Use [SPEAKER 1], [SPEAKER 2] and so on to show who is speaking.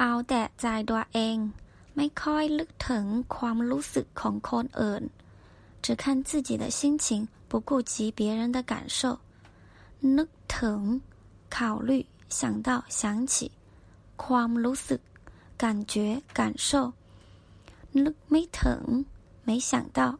[SPEAKER 1] เอาแต่ใจตัวเอง ไม่ค่อยลึกถึงความรู้สึกของคนอื่น只看自己的心情不顾及别人的感受นึกถึง考虑想到想起ความรู้สึก感觉感受นึกไม่ถึง没想到